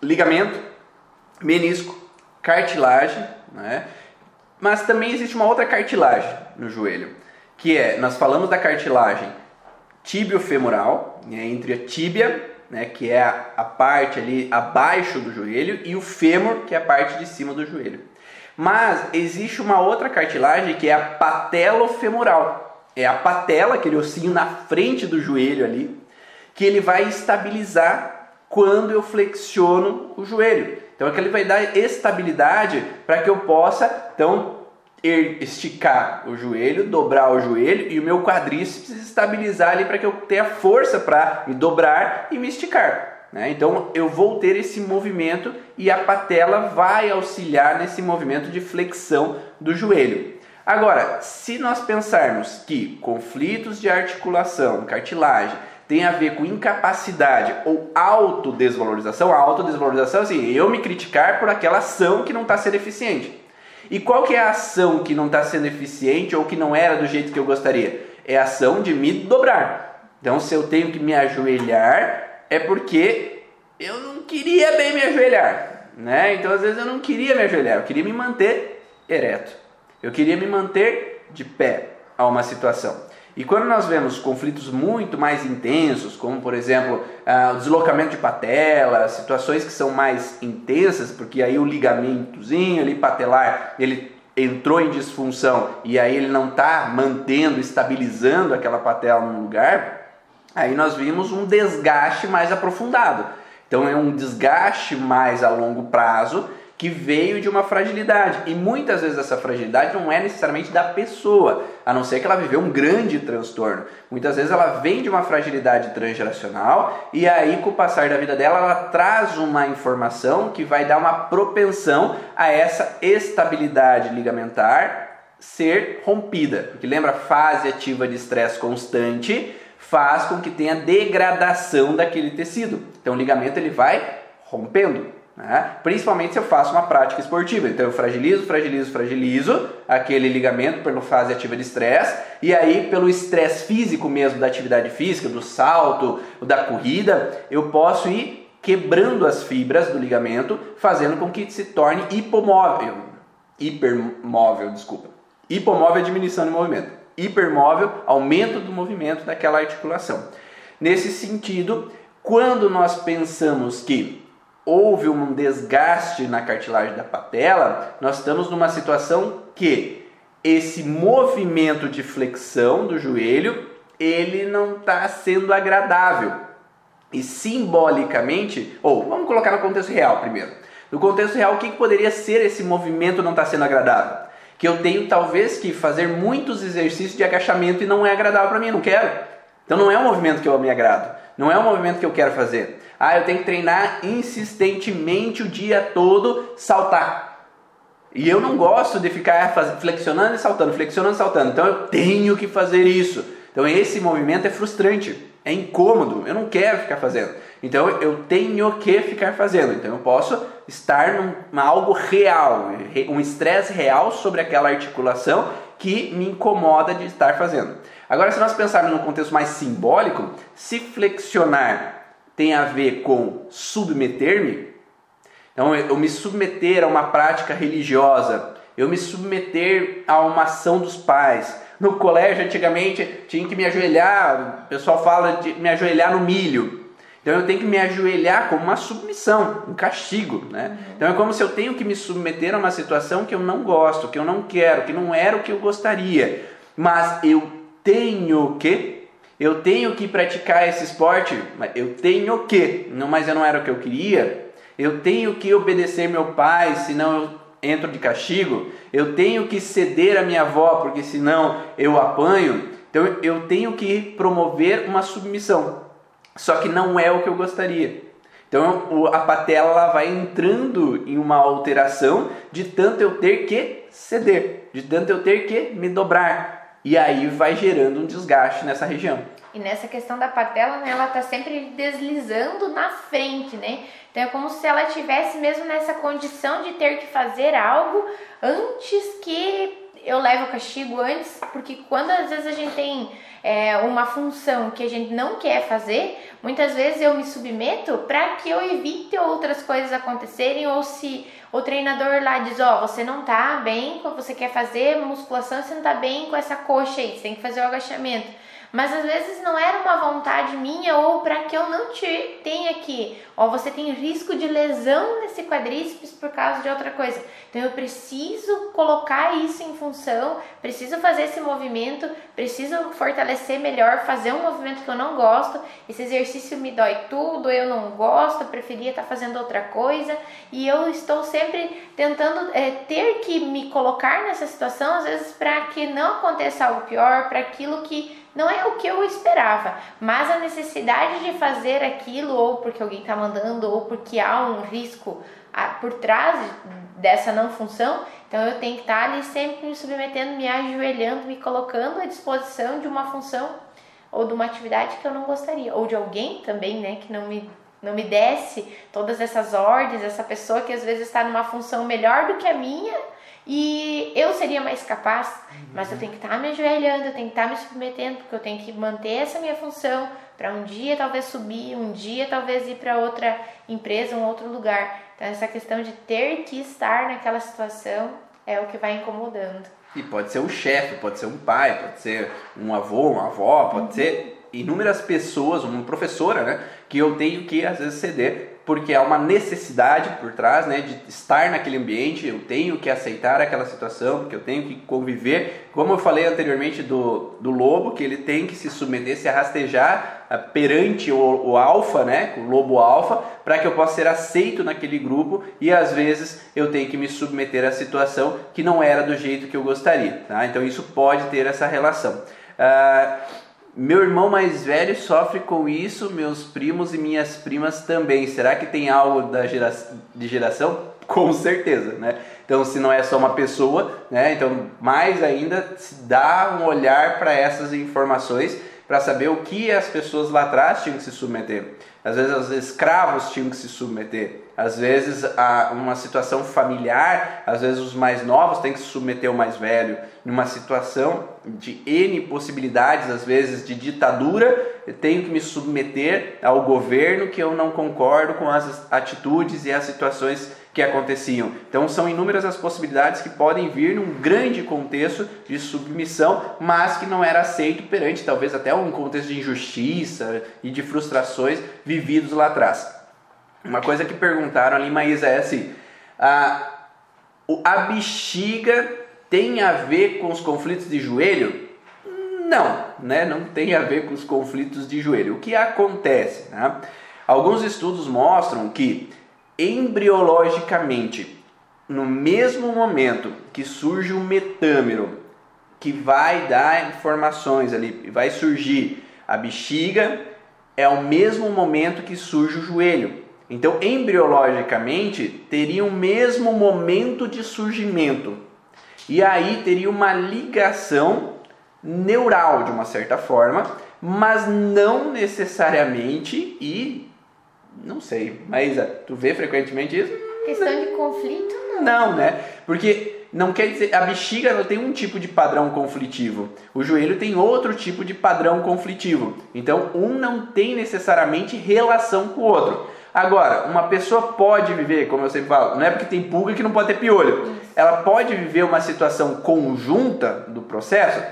Ligamento, menisco, cartilagem, né? Mas também existe uma outra cartilagem no joelho, que é, nós falamos da cartilagem tibiofemoral, né, entre a tíbia, né, que é a, a parte ali abaixo do joelho, e o fêmur, que é a parte de cima do joelho. Mas existe uma outra cartilagem que é a patelofemoral. É a patela, aquele ossinho na frente do joelho ali, que ele vai estabilizar quando eu flexiono o joelho. Então aquele vai dar estabilidade para que eu possa então esticar o joelho, dobrar o joelho e o meu quadríceps estabilizar ali para que eu tenha força para me dobrar e me esticar. Né? Então eu vou ter esse movimento e a patela vai auxiliar nesse movimento de flexão do joelho. Agora, se nós pensarmos que conflitos de articulação, cartilagem, tem a ver com incapacidade ou autodesvalorização. A autodesvalorização é assim, eu me criticar por aquela ação que não está sendo eficiente. E qual que é a ação que não está sendo eficiente ou que não era do jeito que eu gostaria? É a ação de me dobrar. Então, se eu tenho que me ajoelhar, é porque eu não queria bem me ajoelhar. Né? Então, às vezes, eu não queria me ajoelhar, eu queria me manter ereto. Eu queria me manter de pé a uma situação. E quando nós vemos conflitos muito mais intensos, como por exemplo uh, o deslocamento de patela, situações que são mais intensas, porque aí o ligamentozinho ali patelar ele entrou em disfunção e aí ele não está mantendo, estabilizando aquela patela no lugar, aí nós vimos um desgaste mais aprofundado. Então é um desgaste mais a longo prazo que veio de uma fragilidade. E muitas vezes essa fragilidade não é necessariamente da pessoa, a não ser que ela viveu um grande transtorno. Muitas vezes ela vem de uma fragilidade transgeracional e aí com o passar da vida dela ela traz uma informação que vai dar uma propensão a essa estabilidade ligamentar ser rompida. Porque lembra fase ativa de estresse constante faz com que tenha degradação daquele tecido. Então o ligamento ele vai rompendo. Né? Principalmente se eu faço uma prática esportiva. Então eu fragilizo, fragilizo, fragilizo aquele ligamento pela fase ativa de estresse, e aí pelo estresse físico mesmo da atividade física, do salto, da corrida, eu posso ir quebrando as fibras do ligamento, fazendo com que se torne hipomóvel, hipermóvel, desculpa. Hipomóvel é diminuição de movimento. Hipermóvel, aumento do movimento daquela articulação. Nesse sentido, quando nós pensamos que houve um desgaste na cartilagem da patela, nós estamos numa situação que esse movimento de flexão do joelho ele não está sendo agradável. E simbolicamente, ou vamos colocar no contexto real primeiro. No contexto real, o que, que poderia ser esse movimento não está sendo agradável? Que eu tenho talvez que fazer muitos exercícios de agachamento e não é agradável para mim, não quero. Então não é um movimento que eu me agrado, não é um movimento que eu quero fazer. Ah, eu tenho que treinar insistentemente o dia todo saltar. E eu não gosto de ficar flexionando e saltando, flexionando e saltando. Então eu tenho que fazer isso. Então esse movimento é frustrante, é incômodo, eu não quero ficar fazendo. Então eu tenho que ficar fazendo. Então eu posso estar num algo real, um estresse real sobre aquela articulação que me incomoda de estar fazendo. Agora, se nós pensarmos num contexto mais simbólico, se flexionar tem a ver com submeter-me, então eu me submeter a uma prática religiosa, eu me submeter a uma ação dos pais. No colégio, antigamente, tinha que me ajoelhar, o pessoal fala de me ajoelhar no milho. Então eu tenho que me ajoelhar como uma submissão, um castigo, né? Então é como se eu tenho que me submeter a uma situação que eu não gosto, que eu não quero, que não era o que eu gostaria. Mas eu tenho que, eu tenho que praticar esse esporte, eu tenho que, não, mas eu não era o que eu queria. Eu tenho que obedecer meu pai, senão eu entro de castigo. Eu tenho que ceder a minha avó, porque senão eu apanho. Então eu tenho que promover uma submissão. Só que não é o que eu gostaria. Então a patela vai entrando em uma alteração de tanto eu ter que ceder, de tanto eu ter que me dobrar. E aí vai gerando um desgaste nessa região. E nessa questão da patela, né, ela tá sempre deslizando na frente, né? Então é como se ela tivesse mesmo nessa condição de ter que fazer algo antes que eu leve o castigo antes, porque quando às vezes a gente tem é, uma função que a gente não quer fazer, muitas vezes eu me submeto para que eu evite outras coisas acontecerem ou se o treinador lá diz, ó, oh, você não tá bem, você quer fazer musculação, você não tá bem com essa coxa aí, você tem que fazer o agachamento mas às vezes não era uma vontade minha ou para que eu não te tenha aqui, ó, você tem risco de lesão nesse quadríceps por causa de outra coisa. Então eu preciso colocar isso em função, preciso fazer esse movimento, preciso fortalecer melhor, fazer um movimento que eu não gosto. Esse exercício me dói tudo, eu não gosto, eu preferia estar tá fazendo outra coisa e eu estou sempre tentando é, ter que me colocar nessa situação, às vezes para que não aconteça algo pior, para aquilo que não é o que eu esperava, mas a necessidade de fazer aquilo, ou porque alguém está mandando, ou porque há um risco por trás dessa não função, então eu tenho que estar tá ali sempre me submetendo, me ajoelhando, me colocando à disposição de uma função ou de uma atividade que eu não gostaria, ou de alguém também, né, que não me não me desse todas essas ordens, essa pessoa que às vezes está numa função melhor do que a minha e eu seria mais capaz, mas eu tenho que estar tá me ajoelhando, eu tenho que estar tá me submetendo, porque eu tenho que manter essa minha função para um dia talvez subir, um dia talvez ir para outra empresa, um outro lugar. Então essa questão de ter que estar naquela situação é o que vai incomodando. E pode ser um chefe, pode ser um pai, pode ser um avô, uma avó, pode uhum. ser inúmeras pessoas, uma professora, né, que eu tenho que às vezes ceder porque há uma necessidade por trás, né, de estar naquele ambiente, eu tenho que aceitar aquela situação, porque eu tenho que conviver, como eu falei anteriormente do, do lobo, que ele tem que se submeter, se rastejar uh, perante o, o alfa, né, o lobo alfa, para que eu possa ser aceito naquele grupo e às vezes eu tenho que me submeter à situação que não era do jeito que eu gostaria, tá? Então isso pode ter essa relação. Uh, meu irmão mais velho sofre com isso, meus primos e minhas primas também. Será que tem algo da gera... de geração? Com certeza, né? Então, se não é só uma pessoa, né? Então, mais ainda, dá um olhar para essas informações para saber o que as pessoas lá atrás tinham que se submeter. Às vezes os escravos tinham que se submeter. Às vezes a uma situação familiar, às vezes os mais novos têm que se submeter ao mais velho. Numa situação de N possibilidades, às vezes de ditadura, eu tenho que me submeter ao governo que eu não concordo com as atitudes e as situações que aconteciam. Então são inúmeras as possibilidades que podem vir num grande contexto de submissão, mas que não era aceito perante talvez até um contexto de injustiça e de frustrações vividos lá atrás. Uma coisa que perguntaram ali, Maísa, é assim: a, a bexiga tem a ver com os conflitos de joelho? Não, né? não tem a ver com os conflitos de joelho. O que acontece? Né? Alguns estudos mostram que embriologicamente, no mesmo momento que surge o metâmero, que vai dar informações ali, vai surgir a bexiga, é o mesmo momento que surge o joelho. Então, embriologicamente, teria o mesmo momento de surgimento. E aí teria uma ligação neural de uma certa forma, mas não necessariamente e não sei, mas tu vê frequentemente isso? Questão de conflito? Não, não né? Porque não quer dizer a bexiga ela tem um tipo de padrão conflitivo. O joelho tem outro tipo de padrão conflitivo. Então, um não tem necessariamente relação com o outro. Agora, uma pessoa pode viver, como eu sempre falo, não é porque tem pulga que não pode ter piolho. Ela pode viver uma situação conjunta do processo?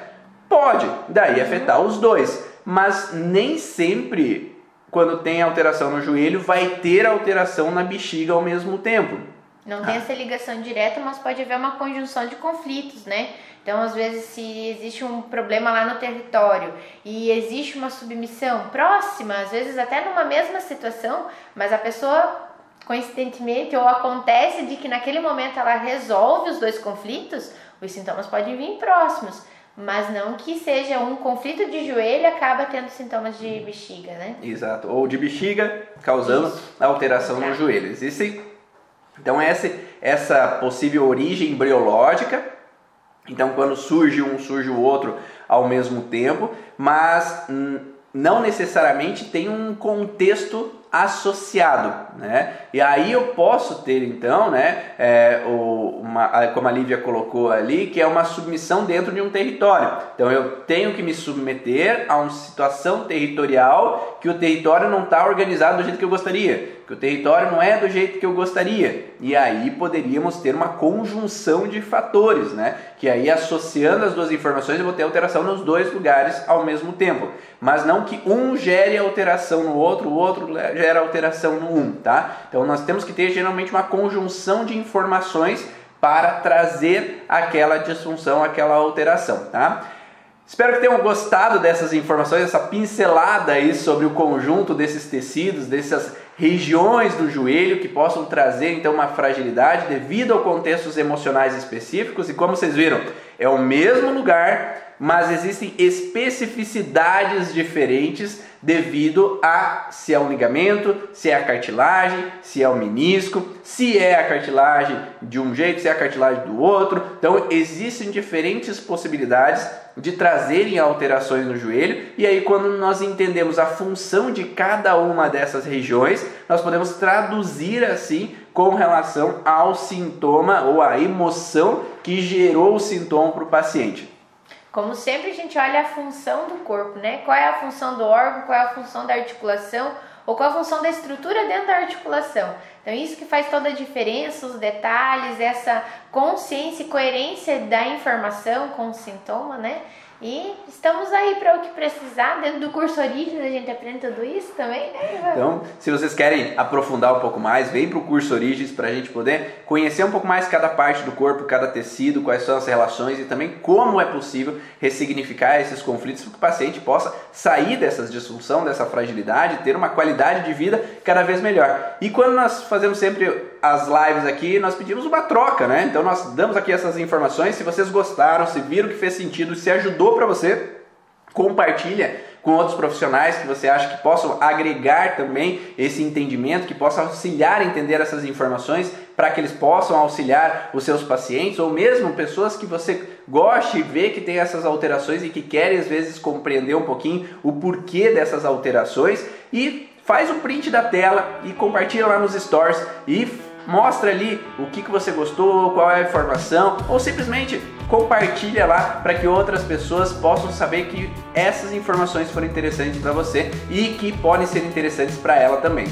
Pode, daí afetar os dois. Mas nem sempre, quando tem alteração no joelho, vai ter alteração na bexiga ao mesmo tempo. Não tem ah. essa ligação direta, mas pode haver uma conjunção de conflitos, né? Então, às vezes, se existe um problema lá no território e existe uma submissão próxima, às vezes até numa mesma situação, mas a pessoa, coincidentemente, ou acontece de que naquele momento ela resolve os dois conflitos, os sintomas podem vir próximos. Mas não que seja um conflito de joelho acaba tendo sintomas de bexiga, né? Exato. Ou de bexiga causando Isso. alteração Exato. no joelho. Existem então essa, essa possível origem embriológica, então quando surge um, surge o outro ao mesmo tempo, mas não necessariamente tem um contexto associado, né? E aí eu posso ter então, né, é, o, uma, como a Lívia colocou ali, que é uma submissão dentro de um território. Então eu tenho que me submeter a uma situação territorial que o território não está organizado do jeito que eu gostaria, que o território não é do jeito que eu gostaria. E aí poderíamos ter uma conjunção de fatores, né? Que aí associando as duas informações eu vou ter alteração nos dois lugares ao mesmo tempo, mas não que um gere alteração no outro, o outro gera alteração no 1, tá? Então nós temos que ter geralmente uma conjunção de informações para trazer aquela disfunção, aquela alteração, tá? Espero que tenham gostado dessas informações, essa pincelada aí sobre o conjunto desses tecidos, dessas regiões do joelho que possam trazer então uma fragilidade devido a contextos emocionais específicos. E como vocês viram, é o mesmo lugar, mas existem especificidades diferentes devido a se é um ligamento, se é a cartilagem, se é o menisco, se é a cartilagem de um jeito, se é a cartilagem do outro. Então existem diferentes possibilidades de trazerem alterações no joelho, e aí quando nós entendemos a função de cada uma dessas regiões, nós podemos traduzir assim com relação ao sintoma ou à emoção que gerou o sintoma para o paciente. Como sempre, a gente olha a função do corpo, né? Qual é a função do órgão, qual é a função da articulação, ou qual a função da estrutura dentro da articulação. Então, isso que faz toda a diferença, os detalhes, essa consciência e coerência da informação com o sintoma, né? E estamos aí para o que precisar. Dentro do curso Origens a gente aprende tudo isso também, né? Então, se vocês querem aprofundar um pouco mais, vem para o curso Origens para a gente poder conhecer um pouco mais cada parte do corpo, cada tecido, quais são as relações e também como é possível ressignificar esses conflitos para que o paciente possa sair dessas disfunção, dessa fragilidade, ter uma qualidade de vida cada vez melhor. E quando nós fazemos sempre as lives aqui, nós pedimos uma troca, né? Então nós damos aqui essas informações. Se vocês gostaram, se viram que fez sentido, se ajudou para você, compartilha com outros profissionais que você acha que possam agregar também esse entendimento, que possam auxiliar a entender essas informações para que eles possam auxiliar os seus pacientes ou mesmo pessoas que você goste e vê que tem essas alterações e que querem às vezes compreender um pouquinho o porquê dessas alterações e faz um print da tela e compartilha lá nos stories e mostra ali o que, que você gostou, qual é a informação, ou simplesmente compartilha lá para que outras pessoas possam saber que essas informações foram interessantes para você e que podem ser interessantes para ela também.